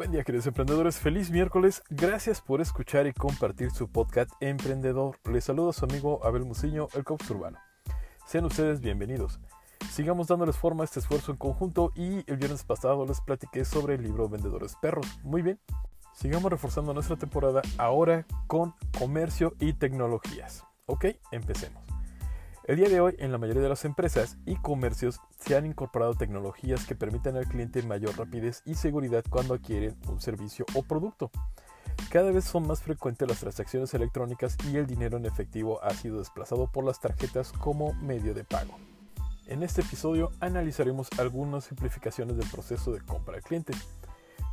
Buen día queridos emprendedores, feliz miércoles, gracias por escuchar y compartir su podcast Emprendedor. Les saluda su amigo Abel Muciño, el coach urbano. Sean ustedes bienvenidos. Sigamos dándoles forma a este esfuerzo en conjunto y el viernes pasado les platiqué sobre el libro Vendedores Perros. Muy bien, sigamos reforzando nuestra temporada ahora con comercio y tecnologías. Ok, empecemos. El día de hoy, en la mayoría de las empresas y comercios se han incorporado tecnologías que permiten al cliente mayor rapidez y seguridad cuando adquieren un servicio o producto. Cada vez son más frecuentes las transacciones electrónicas y el dinero en efectivo ha sido desplazado por las tarjetas como medio de pago. En este episodio analizaremos algunas simplificaciones del proceso de compra al cliente.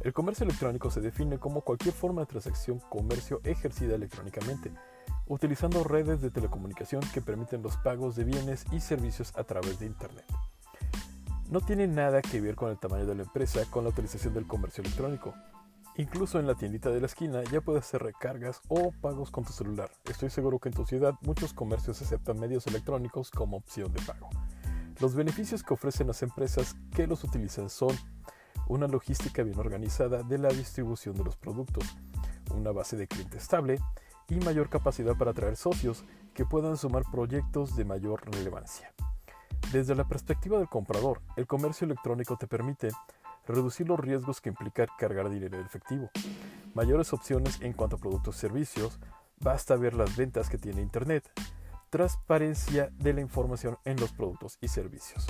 El comercio electrónico se define como cualquier forma de transacción comercio ejercida electrónicamente utilizando redes de telecomunicación que permiten los pagos de bienes y servicios a través de Internet. No tiene nada que ver con el tamaño de la empresa con la utilización del comercio electrónico. Incluso en la tiendita de la esquina ya puedes hacer recargas o pagos con tu celular. Estoy seguro que en tu ciudad muchos comercios aceptan medios electrónicos como opción de pago. Los beneficios que ofrecen las empresas que los utilizan son una logística bien organizada de la distribución de los productos, una base de cliente estable, y mayor capacidad para atraer socios que puedan sumar proyectos de mayor relevancia. Desde la perspectiva del comprador, el comercio electrónico te permite reducir los riesgos que implica cargar dinero en efectivo, mayores opciones en cuanto a productos y servicios, basta ver las ventas que tiene Internet, transparencia de la información en los productos y servicios.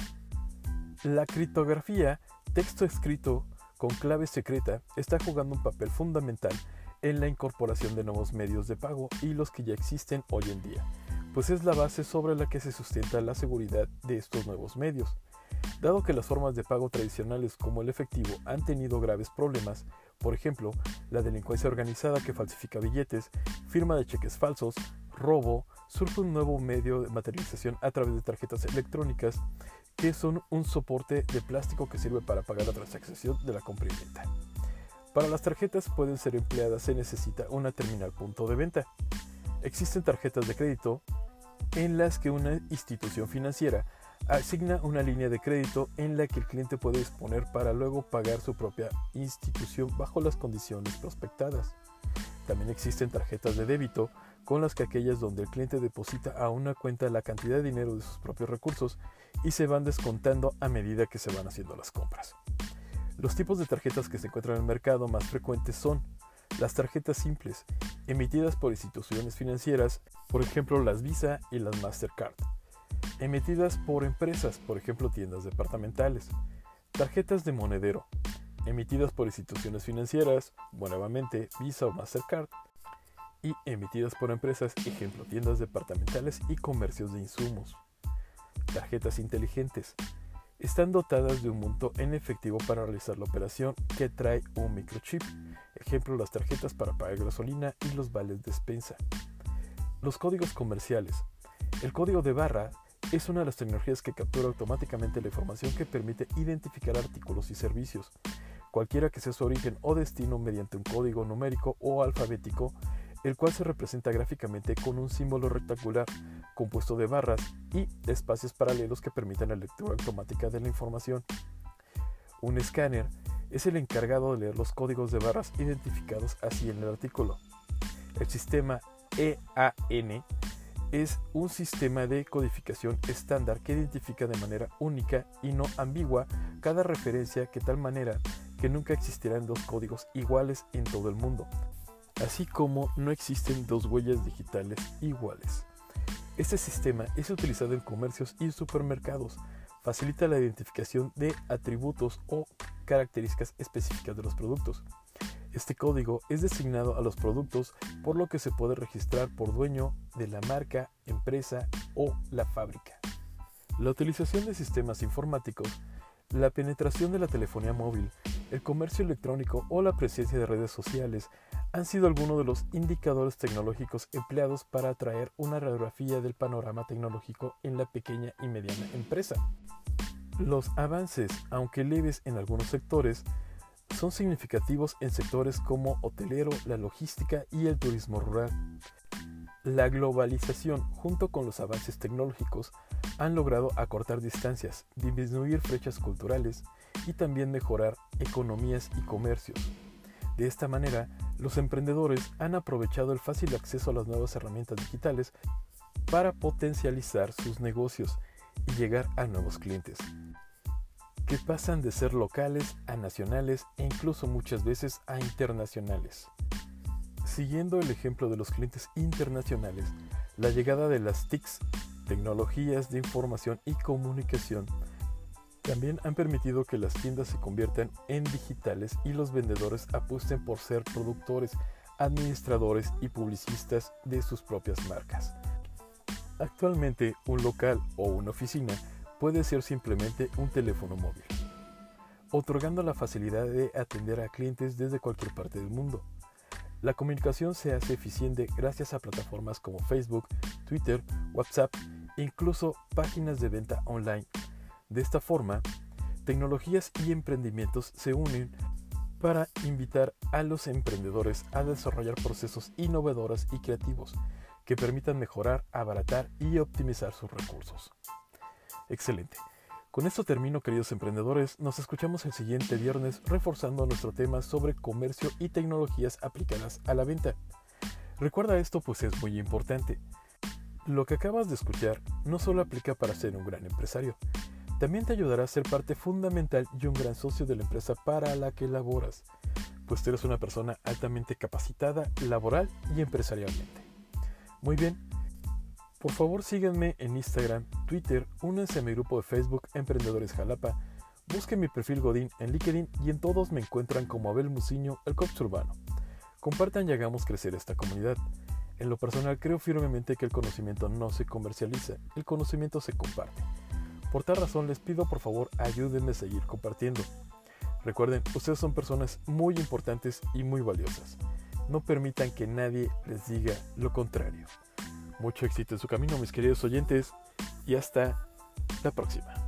La criptografía, texto escrito con clave secreta, está jugando un papel fundamental en la incorporación de nuevos medios de pago y los que ya existen hoy en día, pues es la base sobre la que se sustenta la seguridad de estos nuevos medios. Dado que las formas de pago tradicionales como el efectivo han tenido graves problemas, por ejemplo, la delincuencia organizada que falsifica billetes, firma de cheques falsos, robo, surge un nuevo medio de materialización a través de tarjetas electrónicas que son un soporte de plástico que sirve para pagar la transacción de la compra. Para las tarjetas pueden ser empleadas se necesita una terminal punto de venta. Existen tarjetas de crédito en las que una institución financiera asigna una línea de crédito en la que el cliente puede disponer para luego pagar su propia institución bajo las condiciones prospectadas. También existen tarjetas de débito con las que aquellas donde el cliente deposita a una cuenta la cantidad de dinero de sus propios recursos y se van descontando a medida que se van haciendo las compras. Los tipos de tarjetas que se encuentran en el mercado más frecuentes son las tarjetas simples, emitidas por instituciones financieras, por ejemplo las Visa y las Mastercard, emitidas por empresas, por ejemplo tiendas departamentales, tarjetas de monedero, emitidas por instituciones financieras, nuevamente Visa o Mastercard, y emitidas por empresas, ejemplo tiendas departamentales y comercios de insumos, tarjetas inteligentes, están dotadas de un monto en efectivo para realizar la operación que trae un microchip, ejemplo las tarjetas para pagar gasolina y los vales de despensa. Los códigos comerciales. El código de barra es una de las tecnologías que captura automáticamente la información que permite identificar artículos y servicios, cualquiera que sea su origen o destino mediante un código numérico o alfabético el cual se representa gráficamente con un símbolo rectangular compuesto de barras y espacios paralelos que permiten la lectura automática de la información. Un escáner es el encargado de leer los códigos de barras identificados así en el artículo. El sistema EAN es un sistema de codificación estándar que identifica de manera única y no ambigua cada referencia que tal manera que nunca existirán dos códigos iguales en todo el mundo, así como no existen dos huellas digitales iguales. Este sistema es utilizado en comercios y supermercados. Facilita la identificación de atributos o características específicas de los productos. Este código es designado a los productos por lo que se puede registrar por dueño de la marca, empresa o la fábrica. La utilización de sistemas informáticos, la penetración de la telefonía móvil, el comercio electrónico o la presencia de redes sociales han sido algunos de los indicadores tecnológicos empleados para atraer una radiografía del panorama tecnológico en la pequeña y mediana empresa. Los avances, aunque leves en algunos sectores, son significativos en sectores como hotelero, la logística y el turismo rural. La globalización, junto con los avances tecnológicos, han logrado acortar distancias, disminuir brechas culturales y también mejorar economías y comercios. De esta manera, los emprendedores han aprovechado el fácil acceso a las nuevas herramientas digitales para potencializar sus negocios y llegar a nuevos clientes, que pasan de ser locales a nacionales e incluso muchas veces a internacionales. Siguiendo el ejemplo de los clientes internacionales, la llegada de las TICs, tecnologías de información y comunicación, también han permitido que las tiendas se conviertan en digitales y los vendedores apuesten por ser productores, administradores y publicistas de sus propias marcas. Actualmente un local o una oficina puede ser simplemente un teléfono móvil, otorgando la facilidad de atender a clientes desde cualquier parte del mundo. La comunicación se hace eficiente gracias a plataformas como Facebook, Twitter, WhatsApp e incluso páginas de venta online. De esta forma, tecnologías y emprendimientos se unen para invitar a los emprendedores a desarrollar procesos innovadores y creativos que permitan mejorar, abaratar y optimizar sus recursos. Excelente. Con esto termino, queridos emprendedores. Nos escuchamos el siguiente viernes reforzando nuestro tema sobre comercio y tecnologías aplicadas a la venta. Recuerda esto pues es muy importante. Lo que acabas de escuchar no solo aplica para ser un gran empresario, también te ayudará a ser parte fundamental y un gran socio de la empresa para la que laboras, pues eres una persona altamente capacitada laboral y empresarialmente. Muy bien, por favor síganme en Instagram, Twitter, únanse a mi grupo de Facebook Emprendedores Jalapa, busquen mi perfil Godín en LinkedIn y en todos me encuentran como Abel Muciño, el Cops Urbano. Compartan y hagamos crecer esta comunidad. En lo personal creo firmemente que el conocimiento no se comercializa, el conocimiento se comparte. Por tal razón les pido por favor ayúdenme a seguir compartiendo. Recuerden, ustedes son personas muy importantes y muy valiosas. No permitan que nadie les diga lo contrario. Mucho éxito en su camino, mis queridos oyentes, y hasta la próxima.